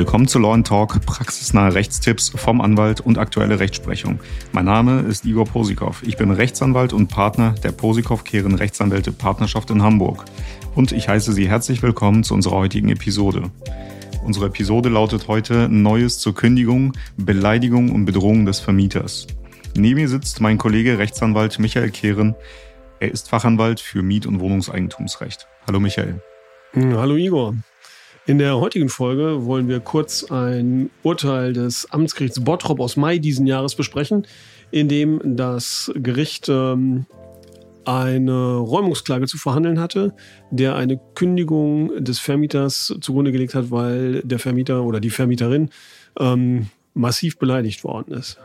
Willkommen zu Law Talk, praxisnahe Rechtstipps vom Anwalt und aktuelle Rechtsprechung. Mein Name ist Igor Posikow. Ich bin Rechtsanwalt und Partner der Posikow Kehren Rechtsanwälte Partnerschaft in Hamburg. Und ich heiße Sie herzlich willkommen zu unserer heutigen Episode. Unsere Episode lautet heute Neues zur Kündigung, Beleidigung und Bedrohung des Vermieters. Neben mir sitzt mein Kollege Rechtsanwalt Michael Kehren. Er ist Fachanwalt für Miet- und Wohnungseigentumsrecht. Hallo Michael. Hallo Igor. In der heutigen Folge wollen wir kurz ein Urteil des Amtsgerichts Bottrop aus Mai diesen Jahres besprechen, in dem das Gericht ähm, eine Räumungsklage zu verhandeln hatte, der eine Kündigung des Vermieters zugrunde gelegt hat, weil der Vermieter oder die Vermieterin ähm, massiv beleidigt worden ist.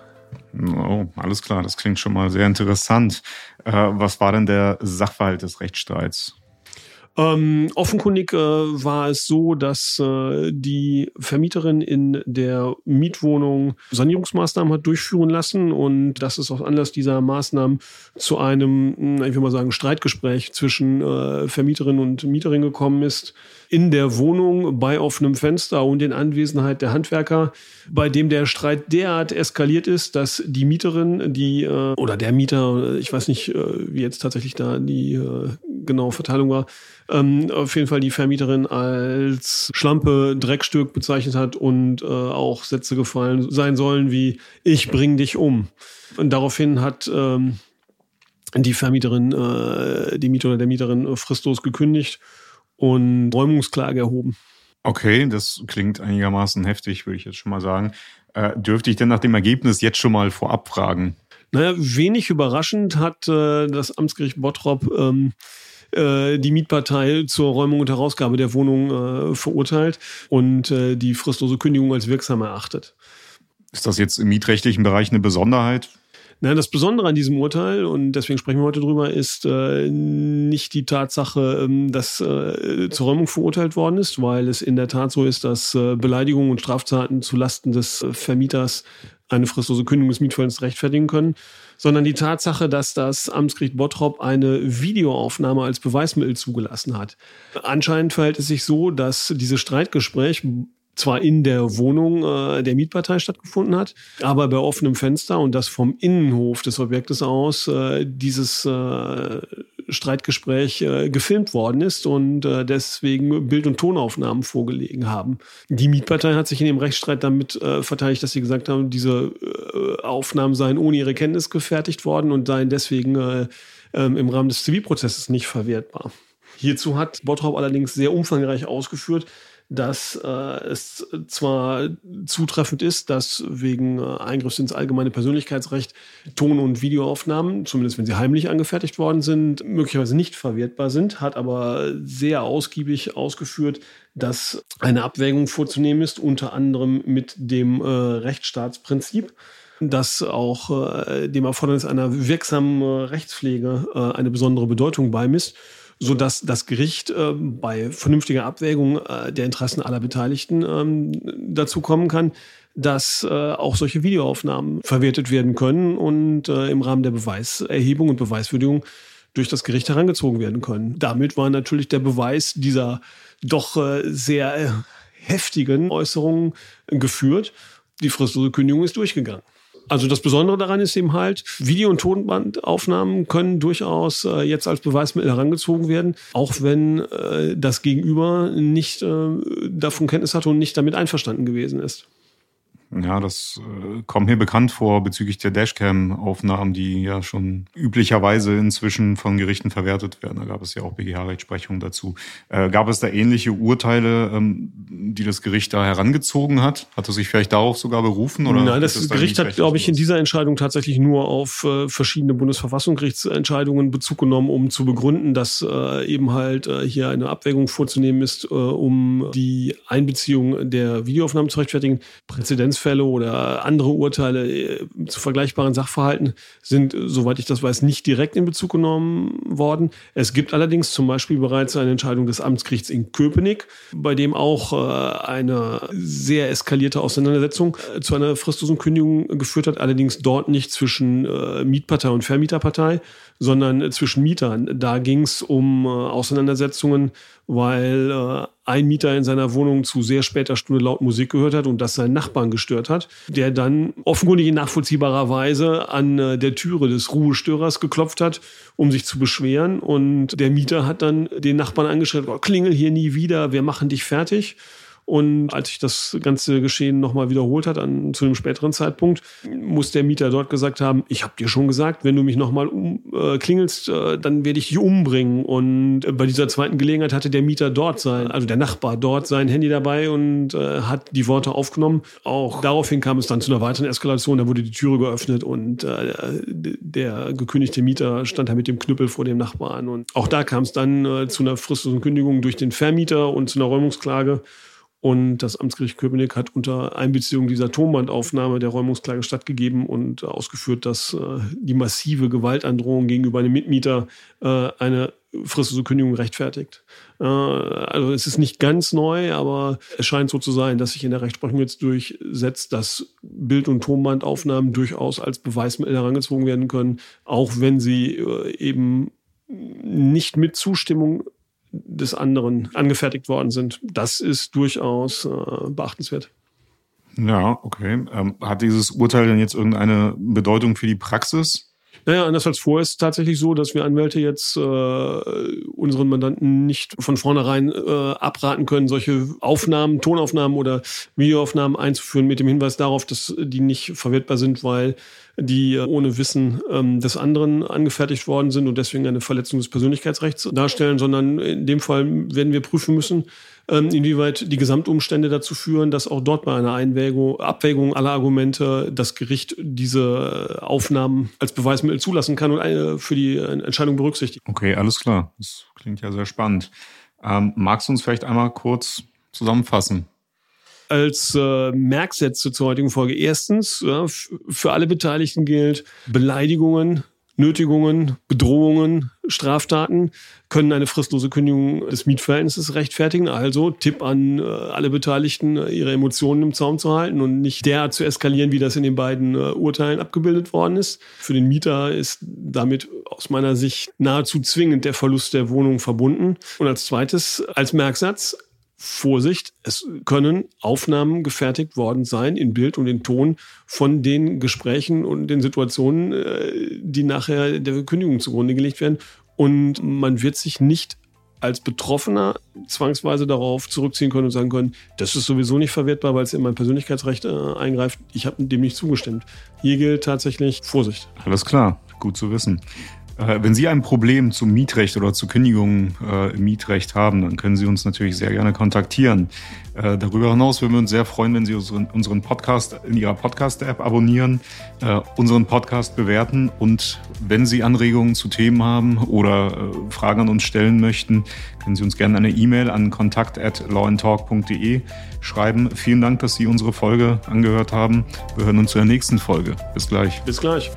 Oh, alles klar, das klingt schon mal sehr interessant. Äh, was war denn der Sachverhalt des Rechtsstreits? Ähm, offenkundig äh, war es so, dass äh, die Vermieterin in der Mietwohnung Sanierungsmaßnahmen hat durchführen lassen und dass es aus Anlass dieser Maßnahmen zu einem, hm, ich will mal sagen, Streitgespräch zwischen äh, Vermieterin und Mieterin gekommen ist in der Wohnung bei offenem Fenster und in Anwesenheit der Handwerker, bei dem der Streit derart eskaliert ist, dass die Mieterin, die äh, oder der Mieter, ich weiß nicht, äh, wie jetzt tatsächlich da die äh, genaue Verteilung war, ähm, auf jeden Fall die Vermieterin als Schlampe, Dreckstück bezeichnet hat und auch Sätze gefallen sein sollen wie ich bring dich um. Und daraufhin hat ähm, die Vermieterin, die Mieter oder der Mieterin fristlos gekündigt und Räumungsklage erhoben. Okay, das klingt einigermaßen heftig, würde ich jetzt schon mal sagen. Äh, dürfte ich denn nach dem Ergebnis jetzt schon mal vorab fragen? Naja, wenig überraschend hat äh, das Amtsgericht Bottrop ähm, äh, die Mietpartei zur Räumung und Herausgabe der Wohnung äh, verurteilt und äh, die fristlose Kündigung als wirksam erachtet. Ist das jetzt im mietrechtlichen Bereich eine Besonderheit? Na, das Besondere an diesem Urteil, und deswegen sprechen wir heute drüber, ist äh, nicht die Tatsache, ähm, dass äh, zur Räumung verurteilt worden ist, weil es in der Tat so ist, dass äh, Beleidigungen und Straftaten zulasten des äh, Vermieters eine fristlose Kündigung des Mietverhältnisses rechtfertigen können, sondern die Tatsache, dass das Amtsgericht Bottrop eine Videoaufnahme als Beweismittel zugelassen hat. Anscheinend verhält es sich so, dass dieses Streitgespräch zwar in der Wohnung äh, der Mietpartei stattgefunden hat, aber bei offenem Fenster und das vom Innenhof des Objektes aus äh, dieses äh, Streitgespräch äh, gefilmt worden ist und äh, deswegen Bild- und Tonaufnahmen vorgelegen haben. Die Mietpartei hat sich in dem Rechtsstreit damit äh, verteidigt, dass sie gesagt haben, diese äh, Aufnahmen seien ohne ihre Kenntnis gefertigt worden und seien deswegen äh, ähm, im Rahmen des Zivilprozesses nicht verwertbar. Hierzu hat Bottrop allerdings sehr umfangreich ausgeführt, dass äh, es zwar zutreffend ist, dass wegen äh, Eingriffs ins allgemeine Persönlichkeitsrecht Ton- und Videoaufnahmen, zumindest wenn sie heimlich angefertigt worden sind, möglicherweise nicht verwertbar sind, hat aber sehr ausgiebig ausgeführt, dass eine Abwägung vorzunehmen ist, unter anderem mit dem äh, Rechtsstaatsprinzip das auch äh, dem Erfordernis einer wirksamen äh, Rechtspflege äh, eine besondere Bedeutung beimisst so dass das Gericht äh, bei vernünftiger Abwägung äh, der Interessen aller Beteiligten ähm, dazu kommen kann, dass äh, auch solche Videoaufnahmen verwertet werden können und äh, im Rahmen der Beweiserhebung und Beweiswürdigung durch das Gericht herangezogen werden können. Damit war natürlich der Beweis dieser doch äh, sehr äh, heftigen Äußerungen geführt. Die fristlose Kündigung ist durchgegangen. Also das Besondere daran ist eben halt, Video- und Tonbandaufnahmen können durchaus äh, jetzt als Beweismittel herangezogen werden, auch wenn äh, das Gegenüber nicht äh, davon Kenntnis hatte und nicht damit einverstanden gewesen ist. Ja, das äh, kommt mir bekannt vor bezüglich der Dashcam-Aufnahmen, die ja schon üblicherweise inzwischen von Gerichten verwertet werden. Da gab es ja auch BGH-Rechtsprechung dazu. Äh, gab es da ähnliche Urteile, ähm, die das Gericht da herangezogen hat? Hat es sich vielleicht darauf sogar berufen? Oder Nein, das, Gericht hat, glaube ich, in dieser Entscheidung tatsächlich nur auf äh, verschiedene Bundesverfassungsgerichtsentscheidungen Bezug genommen, um zu begründen, dass äh, eben halt äh, hier eine Abwägung vorzunehmen ist, äh, um die Einbeziehung der Videoaufnahmen zu rechtfertigen. Präzedenzfälle Präzedenzfälle oder andere Urteile äh, zu vergleichbaren Sachverhalten sind, soweit ich das weiß, nicht direkt in Bezug genommen worden. Es gibt allerdings zum Beispiel bereits eine Entscheidung des Amtsgerichts in Köpenick, bei dem auch äh, eine sehr eskalierte Auseinandersetzung äh, zu einer fristlosen Kündigung geführt hat, allerdings dort nicht zwischen Mietpartei und Vermieterpartei, sondern zwischen Mietern. Da ging es um Auseinandersetzungen weil äh, ein Mieter in seiner Wohnung zu sehr später Stunde laut Musik gehört hat und das seinen Nachbarn gestört hat, der dann offenkundig in nachvollziehbarer Weise an äh, der Türe des Ruhestörers geklopft hat, um sich zu beschweren. Und der Mieter hat dann den Nachbarn angeschrien, oh, klingel hier nie wieder, wir machen dich fertig. Und als sich das ganze Geschehen nochmal wiederholt hat, an, zu einem späteren Zeitpunkt, muss der Mieter dort gesagt haben, ich habe dir schon gesagt, wenn du mich nochmal um, äh, klingelst, äh, dann werde ich dich umbringen. Und äh, bei dieser zweiten Gelegenheit hatte der Mieter dort sein, also der Nachbar dort sein Handy dabei und äh, hat die Worte aufgenommen. Auch daraufhin kam es dann zu einer weiteren Eskalation, da wurde die Türe geöffnet und äh, der gekündigte Mieter stand da mit dem Knüppel vor dem Nachbarn. Und auch da kam es dann äh, zu einer fristlosen Kündigung durch den Vermieter und zu einer Räumungsklage. Und das Amtsgericht Köpenick hat unter Einbeziehung dieser Tonbandaufnahme der Räumungsklage stattgegeben und ausgeführt, dass äh, die massive Gewaltandrohung gegenüber einem Mitmieter äh, eine fristlose Kündigung rechtfertigt. Äh, also es ist nicht ganz neu, aber es scheint so zu sein, dass sich in der Rechtsprechung jetzt durchsetzt, dass Bild- und Tonbandaufnahmen durchaus als Beweismittel herangezogen werden können, auch wenn sie äh, eben nicht mit Zustimmung des anderen angefertigt worden sind. Das ist durchaus äh, beachtenswert. Ja, okay. Ähm, hat dieses Urteil denn jetzt irgendeine Bedeutung für die Praxis? Naja, anders als vorher ist es tatsächlich so, dass wir Anwälte jetzt äh, unseren Mandanten nicht von vornherein äh, abraten können, solche Aufnahmen, Tonaufnahmen oder Videoaufnahmen einzuführen mit dem Hinweis darauf, dass die nicht verwertbar sind, weil die ohne Wissen ähm, des anderen angefertigt worden sind und deswegen eine Verletzung des Persönlichkeitsrechts darstellen, sondern in dem Fall werden wir prüfen müssen, ähm, inwieweit die Gesamtumstände dazu führen, dass auch dort bei einer Einwägung, Abwägung aller Argumente das Gericht diese Aufnahmen als Beweismittel zulassen kann und für die Entscheidung berücksichtigt. Okay, alles klar. Das klingt ja sehr spannend. Ähm, magst du uns vielleicht einmal kurz zusammenfassen? Als äh, Merksätze zur heutigen Folge. Erstens, ja, für alle Beteiligten gilt, Beleidigungen, Nötigungen, Bedrohungen, Straftaten können eine fristlose Kündigung des Mietverhältnisses rechtfertigen. Also Tipp an äh, alle Beteiligten, äh, ihre Emotionen im Zaum zu halten und nicht derart zu eskalieren, wie das in den beiden äh, Urteilen abgebildet worden ist. Für den Mieter ist damit aus meiner Sicht nahezu zwingend der Verlust der Wohnung verbunden. Und als zweites, als Merksatz, Vorsicht, es können Aufnahmen gefertigt worden sein in Bild und in Ton von den Gesprächen und den Situationen, äh, die nachher der Kündigung zugrunde gelegt werden. Und man wird sich nicht als Betroffener zwangsweise darauf zurückziehen können und sagen können, das ist sowieso nicht verwertbar, weil es in mein Persönlichkeitsrecht äh, eingreift. Ich habe dem nicht zugestimmt. Hier gilt tatsächlich Vorsicht. Alles klar, gut zu wissen. Äh, wenn Sie ein Problem zum Mietrecht oder zur Kündigung äh, im Mietrecht haben, dann können Sie uns natürlich sehr gerne kontaktieren. Äh, darüber hinaus würden wir uns sehr freuen, wenn Sie unseren, unseren Podcast in Ihrer Podcast-App abonnieren, äh, unseren Podcast bewerten und wenn Sie Anregungen zu Themen haben oder äh, Fragen an uns stellen möchten, können Sie uns gerne eine E-Mail an kontakt@lawandtalk.de schreiben. Vielen Dank, dass Sie unsere Folge angehört haben. Wir hören uns zur nächsten Folge. Bis gleich. Bis gleich.